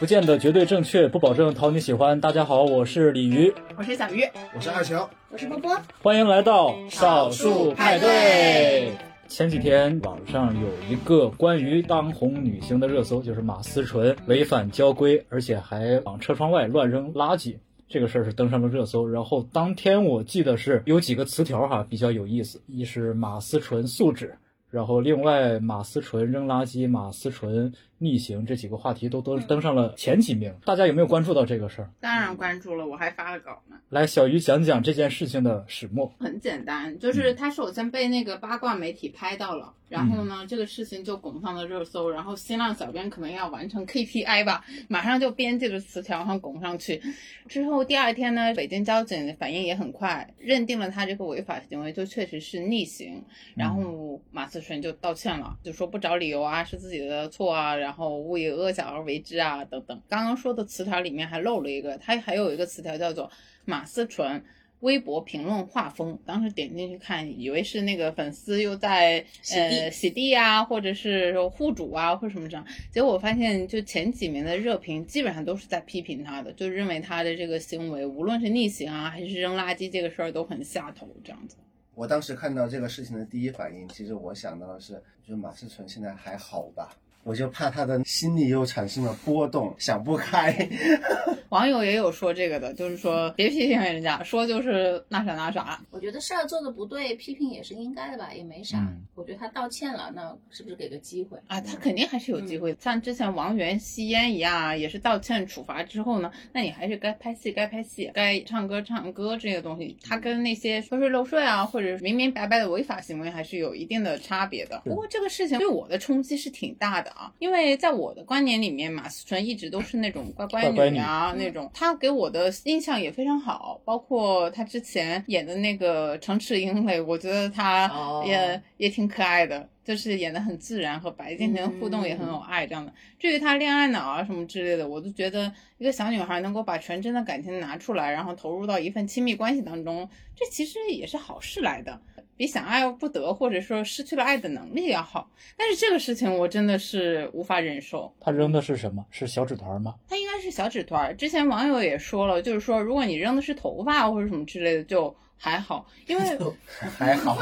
不见得绝对正确，不保证讨你喜欢。大家好，我是鲤鱼，我是小鱼，我是二乔，我是波波，欢迎来到少数派对。前几天网上有一个关于当红女星的热搜，就是马思纯违反交规，而且还往车窗外乱扔垃圾，这个事儿是登上了热搜。然后当天我记得是有几个词条哈比较有意思，一是马思纯素质，然后另外马思纯扔垃圾，马思纯。逆行这几个话题都都登上了前几名，大家有没有关注到这个事儿？当然关注了，我还发了稿呢。来，小鱼讲讲这件事情的始末。很简单，就是他首先被那个八卦媒体拍到了，然后呢，这个事情就拱上了热搜，然后新浪小编可能要完成 KPI 吧，马上就编辑了词条，然后拱上去。之后第二天呢，北京交警反应也很快，认定了他这个违法行为就确实是逆行，然后马思纯就道歉了，就说不找理由啊，是自己的错啊，然后。勿以恶小而为之啊，等等。刚刚说的词条里面还漏了一个，它还有一个词条叫做马思纯微博评论画风。当时点进去看，以为是那个粉丝又在呃洗地啊，或者是护主啊，或什么这样。结果我发现，就前几名的热评基本上都是在批评他的，就认为他的这个行为，无论是逆行啊，还是扔垃圾这个事儿，都很下头这样子。我当时看到这个事情的第一反应，其实我想到的是，就马思纯现在还好吧？我就怕他的心里又产生了波动，想不开。网友也有说这个的，就是说别批评人家，说就是那啥那啥。我觉得事儿做的不对，批评也是应该的吧，也没啥。我觉得他道歉了，那是不是给个机会啊？他肯定还是有机会，像之前王源吸烟一样，也是道歉处罚之后呢，那你还是该拍戏该拍戏，该唱歌唱歌这些东西，他跟那些偷税漏税啊，或者明明白白的违法行为还是有一定的差别的。不过这个事情对我的冲击是挺大的。啊，因为在我的观念里面，马思纯一直都是那种乖乖女啊，那种她给我的印象也非常好，包括她之前演的那个《城池英类》，我觉得她也也挺可爱的，就是演的很自然，和白敬亭互动也很有爱这样的。至于她恋爱脑啊什么之类的，我都觉得一个小女孩能够把纯真的感情拿出来，然后投入到一份亲密关系当中，这其实也是好事来的。比想爱不得，或者说失去了爱的能力要好，但是这个事情我真的是无法忍受。他扔的是什么？是小纸团吗？他应该是小纸团。之前网友也说了，就是说如果你扔的是头发或者什么之类的，就。还好，因为 还好，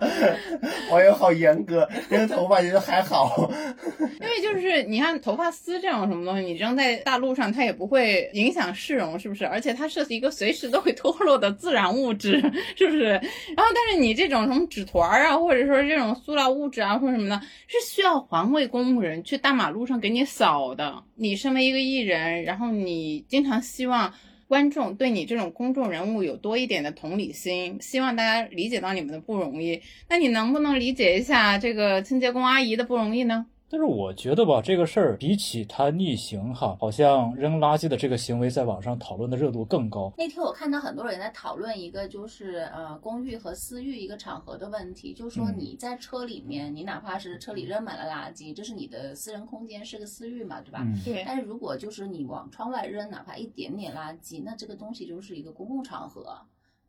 网友好严格，扔头发觉得还好。因为就是你看头发丝这种什么东西，你扔在大路上，它也不会影响市容，是不是？而且它是一个随时都会脱落的自然物质，是不是？然后，但是你这种什么纸团啊，或者说这种塑料物质啊，或者什么的，是需要环卫工务人去大马路上给你扫的。你身为一个艺人，然后你经常希望。观众对你这种公众人物有多一点的同理心，希望大家理解到你们的不容易。那你能不能理解一下这个清洁工阿姨的不容易呢？但是我觉得吧，这个事儿比起他逆行哈，好像扔垃圾的这个行为在网上讨论的热度更高。那天我看到很多人在讨论一个就是呃公寓和私域一个场合的问题，就是说你在车里面，你哪怕是车里扔满了垃圾，这是你的私人空间，是个私域嘛，对吧？对。但是如果就是你往窗外扔，哪怕一点点垃圾，那这个东西就是一个公共场合，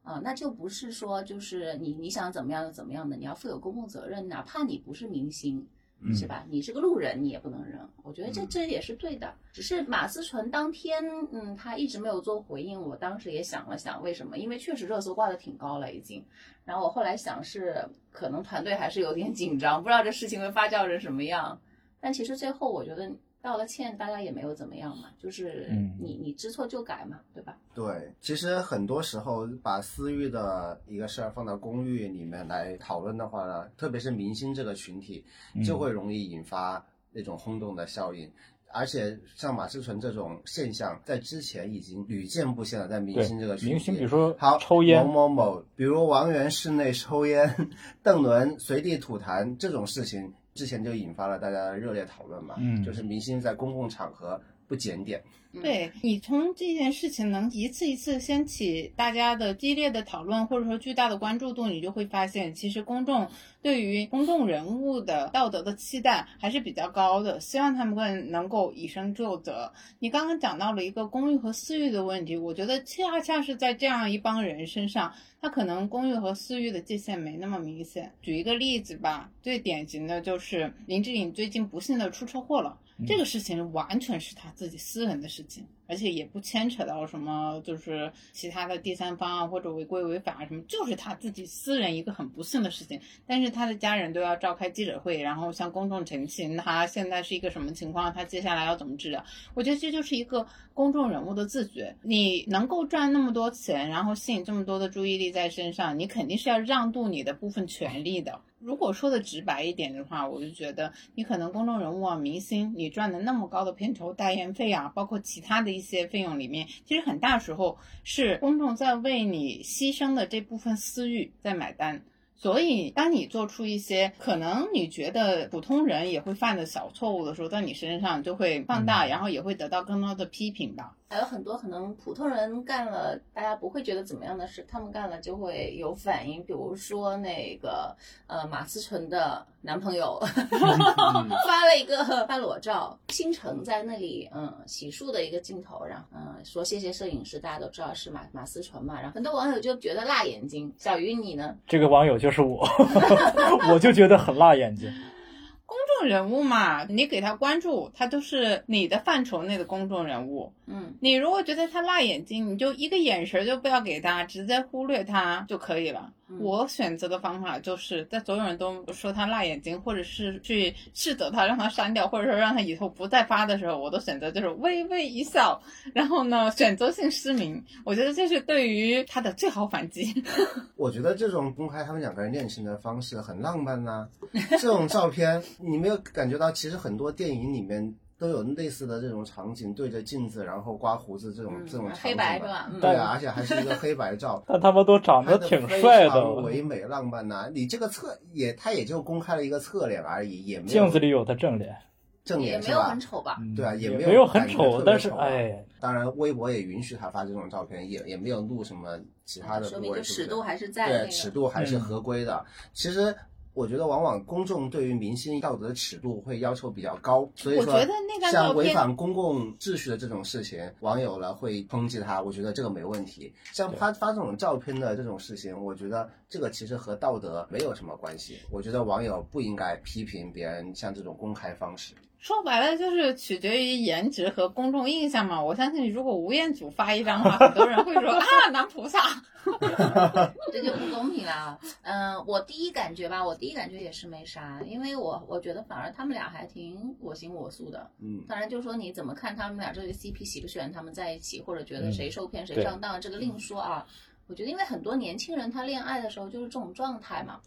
啊，那就不是说就是你你想怎么样就怎么样的，你要负有公共责任，哪怕你不是明星。是吧？你是个路人，你也不能扔。我觉得这这也是对的。只是马思纯当天，嗯，他一直没有做回应。我当时也想了想，为什么？因为确实热搜挂的挺高了已经。然后我后来想是，可能团队还是有点紧张，不知道这事情会发酵成什么样。但其实最后我觉得。道了歉，大家也没有怎么样嘛，就是你你知错就改嘛，对吧？对，其实很多时候把私欲的一个事儿放到公域里面来讨论的话呢，特别是明星这个群体，就会容易引发那种轰动的效应。而且像马思纯这种现象，在之前已经屡见不鲜了，在明星这个群体，明星比如说好抽烟某某某，比如王源室内抽烟，邓伦随地吐痰这种事情。之前就引发了大家的热烈讨论嘛，嗯，就是明星在公共场合不检点。对你从这件事情能一次一次掀起大家的激烈的讨论，或者说巨大的关注度，你就会发现，其实公众对于公众人物的道德的期待还是比较高的，希望他们更能够以身作则。你刚刚讲到了一个公寓和私域的问题，我觉得恰恰是在这样一帮人身上，他可能公寓和私域的界限没那么明显。举一个例子吧，最典型的就是林志颖最近不幸的出车祸了。这个事情完全是他自己私人的事情，而且也不牵扯到什么，就是其他的第三方啊，或者违规违法啊什么，就是他自己私人一个很不幸的事情。但是他的家人都要召开记者会，然后向公众澄清他现在是一个什么情况，他接下来要怎么治疗。我觉得这就是一个公众人物的自觉。你能够赚那么多钱，然后吸引这么多的注意力在身上，你肯定是要让渡你的部分权利的。如果说的直白一点的话，我就觉得你可能公众人物啊、明星，你赚的那么高的片酬、代言费啊，包括其他的一些费用里面，其实很大时候是公众在为你牺牲的这部分私欲在买单。所以，当你做出一些可能你觉得普通人也会犯的小错误的时候，在你身上就会放大，然后也会得到更多的批评吧。还有很多可能普通人干了，大家不会觉得怎么样的事，他们干了就会有反应。比如说那个呃马思纯的男朋友 发了一个发裸照，倾城在那里嗯洗漱的一个镜头，然后嗯说谢谢摄影师，大家都知道是马马思纯嘛，然后很多网友就觉得辣眼睛。小鱼你呢？这个网友就是我，我就觉得很辣眼睛。公众人物嘛，你给他关注，他都是你的范畴内的公众人物。嗯，你如果觉得他辣眼睛，你就一个眼神就不要给他，直接忽略他就可以了。我选择的方法就是在所有人都说他辣眼睛，或者是去斥责他，让他删掉，或者说让他以后不再发的时候，我都选择就是微微一笑，然后呢选择性失明。我觉得这是对于他的最好反击。我觉得这种公开他们两个人恋情的方式很浪漫呐、这种照片你没有感觉到，其实很多电影里面。都有类似的这种场景，对着镜子，然后刮胡子这种、这种场景黑白是吧？对啊，而且还是一个黑白照。但他们都长得挺帅的，唯美浪漫呐、你这个侧也，他也就公开了一个侧脸而已，也没有镜子里有他正脸，正脸也没有脸是吧很丑吧？对啊，也没没有很丑，但是丑啊哎，当然微博也允许他发这种照片，也也没有录什么其他的说明部位，不是就尺度还是在那对，尺度还是嗯合规的。其实我觉得，往往公众对于明星道德的尺度会要求比较高，所以说，我觉得那张照像违反公共秩序的这种事情，网友呢会抨击他，我觉得这个没问题。像他发这种照片的这种事情，我觉得这个其实和道德没有什么关系。我觉得网友不应该批评别人像这种公开方式。说白了就是取决于颜值和公众印象嘛。我相信，如果吴彦祖发一张的话，很多人会说 啊，男菩萨。这就不公平了。嗯、我第一感觉吧，我第一感觉也是没啥，因为我我觉得反而他们俩还挺我行我素的。嗯，当然，就说你怎么看他们俩这个 CP 喜不喜欢他们在一起，或者觉得嗯谁受骗谁上当，这个另说啊。我觉得，因为很多年轻人他恋爱的时候就是这种状态嘛，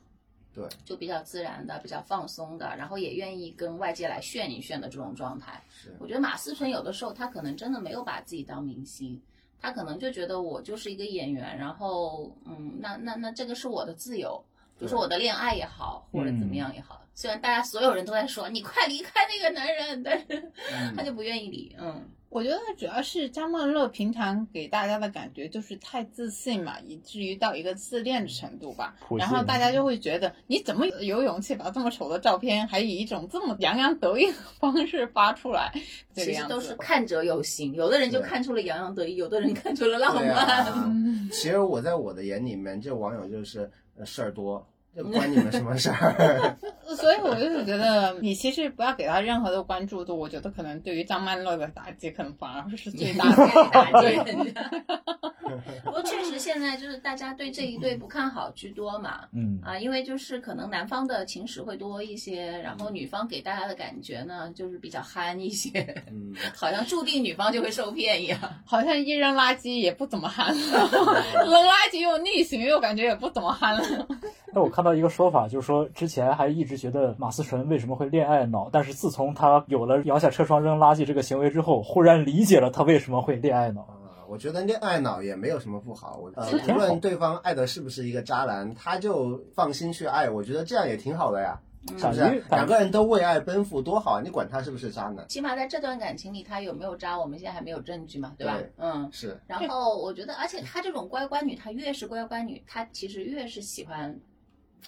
对，就比较自然的、比较放松的，然后也愿意跟外界来炫一炫的这种状态。是我觉得马思纯有的时候他可能真的没有把自己当明星，他可能就觉得我就是一个演员，然后嗯，那那那这个是我的自由，比如说我的恋爱也好，或者怎么样也好。虽然大家所有人都在说你快离开那个男人，但是嗯他就不愿意离。嗯，我觉得主要是张曼乐平常给大家的感觉就是太自信嘛，以至于到一个自恋的程度吧然后大家就会觉得你怎么有勇气把这么丑的照片，还以一种这么洋洋得意的方式发出来？这个样其实都是。看者有心，有的人就看出了洋洋得意，有的人看出了浪漫。啊，其实我在我的眼里面，这网友就是呃事儿多，这关你们什么事儿？所以我就是觉得，你其实不要给他任何的关注度。我觉得可能对于张曼乐的打击，可能反而是最大的。打击人家。不过确实现在就是大家对这一对不看好居多嘛。嗯，啊，因为就是可能男方的情史会多一些，然后女方给大家的感觉呢，就是比较憨一些，嗯，好像注定女方就会受骗一样。好像一扔垃圾也不怎么憨了，扔垃圾又逆行，又感觉也不怎么憨了。那我看到一个说法，就是说之前还一直觉得马思纯为什么会恋爱脑，但是自从他有了摇下车窗扔垃圾这个行为之后，忽然理解了他为什么会恋爱脑。啊，我觉得恋爱脑也没有什么不好。我呃无论对方爱的是不是一个渣男，他就放心去爱，我觉得这样也挺好的呀。是不是？两个人都为爱奔赴，多好啊！你管他是不是渣男？起码在这段感情里，他有没有渣，我们现在还没有证据嘛，对吧？对嗯。是，然后我觉得，而且她这种乖乖女，她越是乖乖女，她其实越是喜欢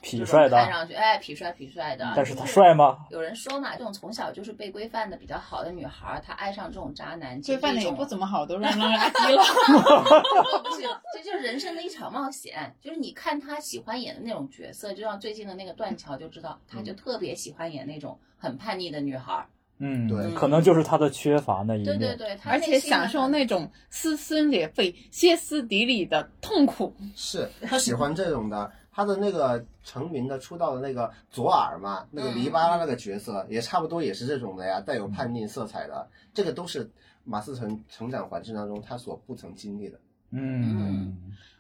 痞帅的，看上去哎痞帅痞帅的。但是他帅吗？有人说嘛，这种从小就是被规范的比较好的女孩儿，她爱上这种渣男，规范的也不。怎么好，都让人垃圾了。这就是人生的一场冒险。就是你看他喜欢演的那种角色，就像最近的那个断桥就知道，他就特别喜欢演那种很叛逆的女孩儿。嗯，对可能就是他的缺乏那一面。对对对，他而且享受那种撕心裂肺、歇斯底里的痛苦。是他喜欢这种的。他的那个成名的出道的那个左耳嘛，那个黎巴拉那个角色也差不多也是这种的呀，带有叛逆色彩的。这个都是马思纯成长环境当中他所不曾经历的。嗯，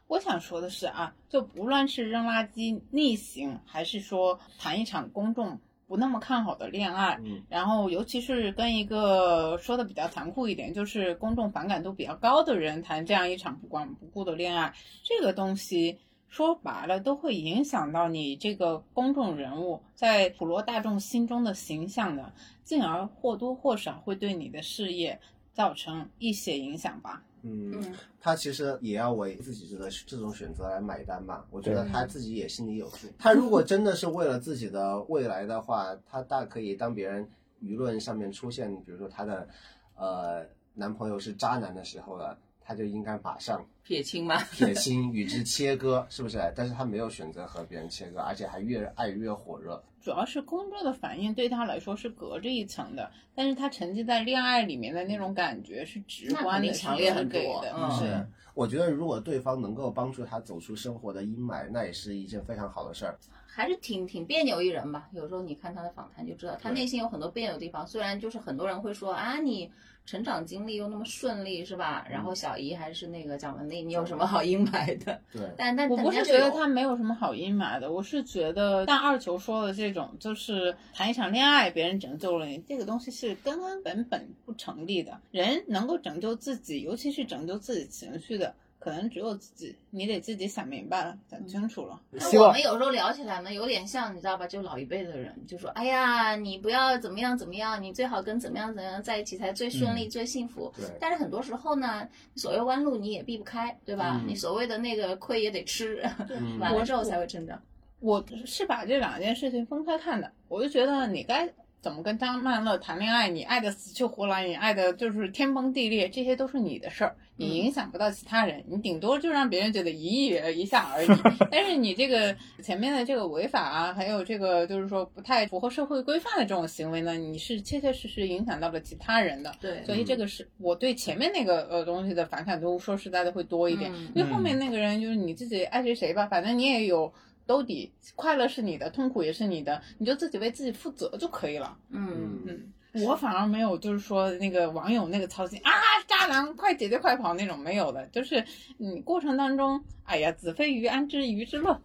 我想说的是啊，就不论是扔垃圾逆行，还是说谈一场公众不那么看好的恋爱，嗯然后尤其是跟一个说的比较残酷一点，就是公众反感度比较高的人谈这样一场不管不顾的恋爱，这个东西。说白了，都会影响到你这个公众人物在普罗大众心中的形象的，进而或多或少会对你的事业造成一些影响吧。嗯，嗯他其实也要为自己这个这种选择来买单吧。我觉得他自己也心里有数。他如果真的是为了自己的未来的话，他大可以当别人舆论上面出现，比如说他的呃男朋友是渣男的时候了，他就应该马上撇清吗。撇清，与之切割，是不是？但是他没有选择和别人切割，而且还越爱越火热。主要是工作的反应对他来说是隔着一层的，但是他沉浸在恋爱里面的那种感觉是直观的、强烈很多的。嗯是，我觉得如果对方能够帮助他走出生活的阴霾，那也是一件非常好的事儿。还是挺挺别扭一人吧。有时候你看他的访谈就知道，他内心有很多别扭的地方。虽然就是很多人会说啊，你成长经历又那么顺利，是吧？然后小姨还是那个蒋雯丽，你有什么好阴霾的？对，但但我不是觉得他没有什么好阴霾的，我是觉得像二球说的这种，就是谈一场恋爱，别人拯救了你，这个东西是根根本本不成立的。人能够拯救自己，尤其是拯救自己情绪的，可能只有自己，你得自己想明白了，想清楚了。那我们有时候聊起来呢，有点像你知道吧？就老一辈的人就说：“哎呀，你不要怎么样怎么样，你最好跟怎么样怎么样在一起才最顺利、最幸福。”对但是很多时候呢，所谓弯路你也避不开，对吧？嗯你所谓的那个亏也得吃，嗯完了之后才会成长。我是把这两件事情分开看的，我就觉得你该怎么跟张曼乐谈恋爱，你爱的死去活来，你爱的就是天崩地裂，这些都是你的事儿，你影响不到其他人，你顶多就让别人觉得一跃一下而已。但是你这个前面的这个违法啊，还有这个就是说不太符合社会规范的这种行为呢，你是切切实实影响到了其他人的。对，所以这个是我对前面那个呃东西的反感度，说实在的会多一点，嗯因为后面那个人就是你自己爱谁谁吧，反正你也有兜底，快乐是你的，痛苦也是你的，你就自己为自己负责就可以了。嗯，嗯，我反而没有就是说那个网友那个操心啊，渣男快姐姐快跑那种没有的，就是你过程当中，哎呀，子非鱼安知鱼之乐。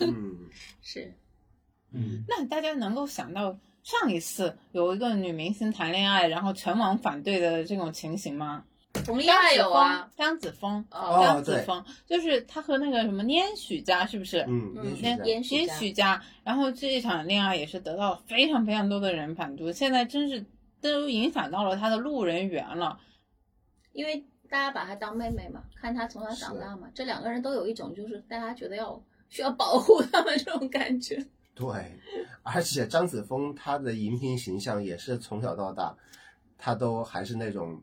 嗯 是，嗯，那大家能够想到上一次有一个女明星谈恋爱，然后全网反对的这种情形吗？佟丽娅有啊，张子枫，哦张子枫就是他和那个什么拈许家是不是？嗯，嗯也许烟是烟烟许家许家，然后这一场恋爱也是得到非常非常多的人反对，现在真是都影响到了他的路人缘了。因为大家把他当妹妹嘛，看他从小长大嘛，这两个人都有一种就是大家觉得要需要保护他们这种感觉。对，而且张子枫她的荧屏形象也是从小到大，她都还是那种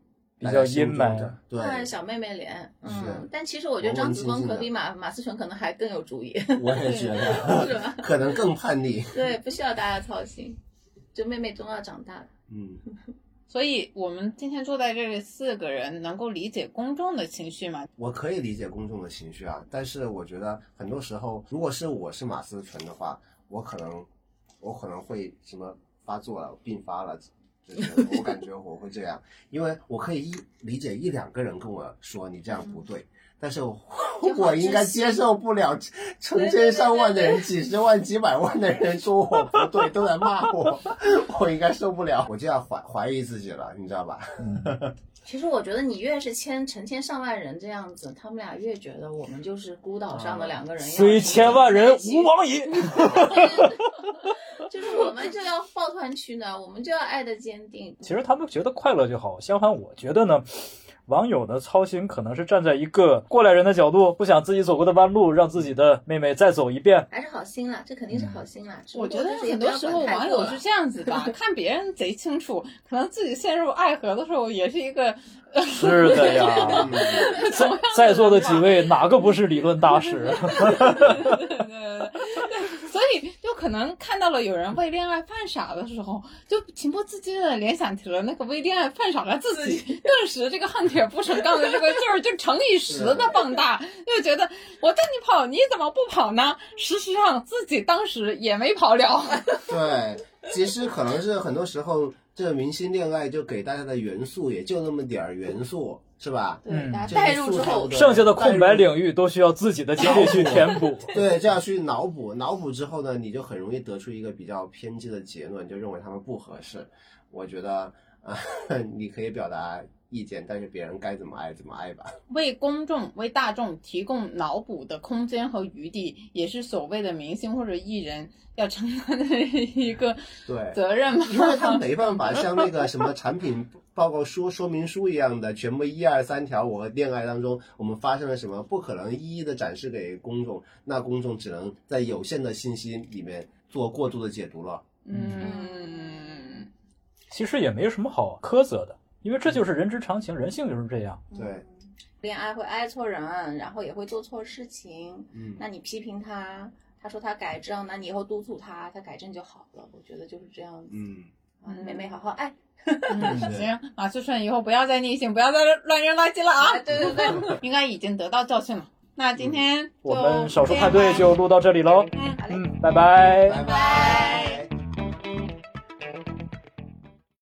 比较阴霾的对，看小妹妹脸，嗯，但其实我觉得张子枫可比马马思纯可能还更有主意，我也觉得 是吧得可能更叛逆。对，不需要大家操心，就妹妹终要长大的。嗯，所以我们今天坐在这里四个人能够理解公众的情绪吗？我可以理解公众的情绪啊，但是我觉得很多时候，如果是我是马思纯的话，我可能我可能会什么发作了、病发了。就是我感觉我会这样，因为我可以一理解一两个人跟我说你这样不对，但是我我应该接受不了成千上万的人、几十万、几百万的人说我不对，都在骂我，我应该受不了，我就要怀怀疑自己了，你知道吧？其实我觉得你越是千成千上万人这样子，他们俩越觉得我们就是孤岛上的两个人，虽千万人吾往矣。就是我们就要抱团取暖，我们就要爱的坚定。其实他们觉得快乐就好，相反，我觉得呢。网友的操心可能是站在一个过来人的角度，不想自己走过的弯路让自己的妹妹再走一遍，还是好心啦，这肯定是好心啦。我觉得很多时候网友是这样子的，看别人贼清楚，可能自己陷入爱河的时候也是一个。是的呀，在在座的几位哪个不是理论大师？就可能看到了有人为恋爱犯傻的时候，就情不自禁的联想起了那个为恋爱犯傻的自己，顿时这个恨铁不成钢的这个劲儿就乘以十的放大，就觉得我叫你跑，你怎么不跑呢？事实上自己当时也没跑了。对，其实可能是很多时候。这个明星恋爱就给大家的元素也就那么点儿元素，是吧？对，代入之后，剩下的空白领域都需要自己的精力去填补。对，这样去脑补，脑补之后呢，你就很容易得出一个比较偏激的结论，就认为他们不合适。我觉得啊，你可以表达意见，但是别人该怎么爱怎么爱吧。为公众、为大众提供脑补的空间和余地，也是所谓的明星或者艺人。要承担的 一个对责任嘛，因为他没办法 像那个什么产品报告书说明书一样的，全部一二三条，我恋爱当中我们发生了什么，不可能一一的展示给公众，那公众只能在有限的信息里面做过度的解读了。嗯，其实也没什么好苛责的，因为这就是人之常情，人性就是这样。对，恋爱会爱错人，然后也会做错事情。嗯，那你批评他。他说他改正，那你以后督促他，他改正就好了。我觉得就是这样子。嗯，啊，妹妹好好爱。行，马思纯以后不要再逆行，不要再乱扔垃圾了啊！对对对，应该已经得到教训了。那今天我们少数派对就录到这里喽。嗯，嗯，拜拜，拜拜。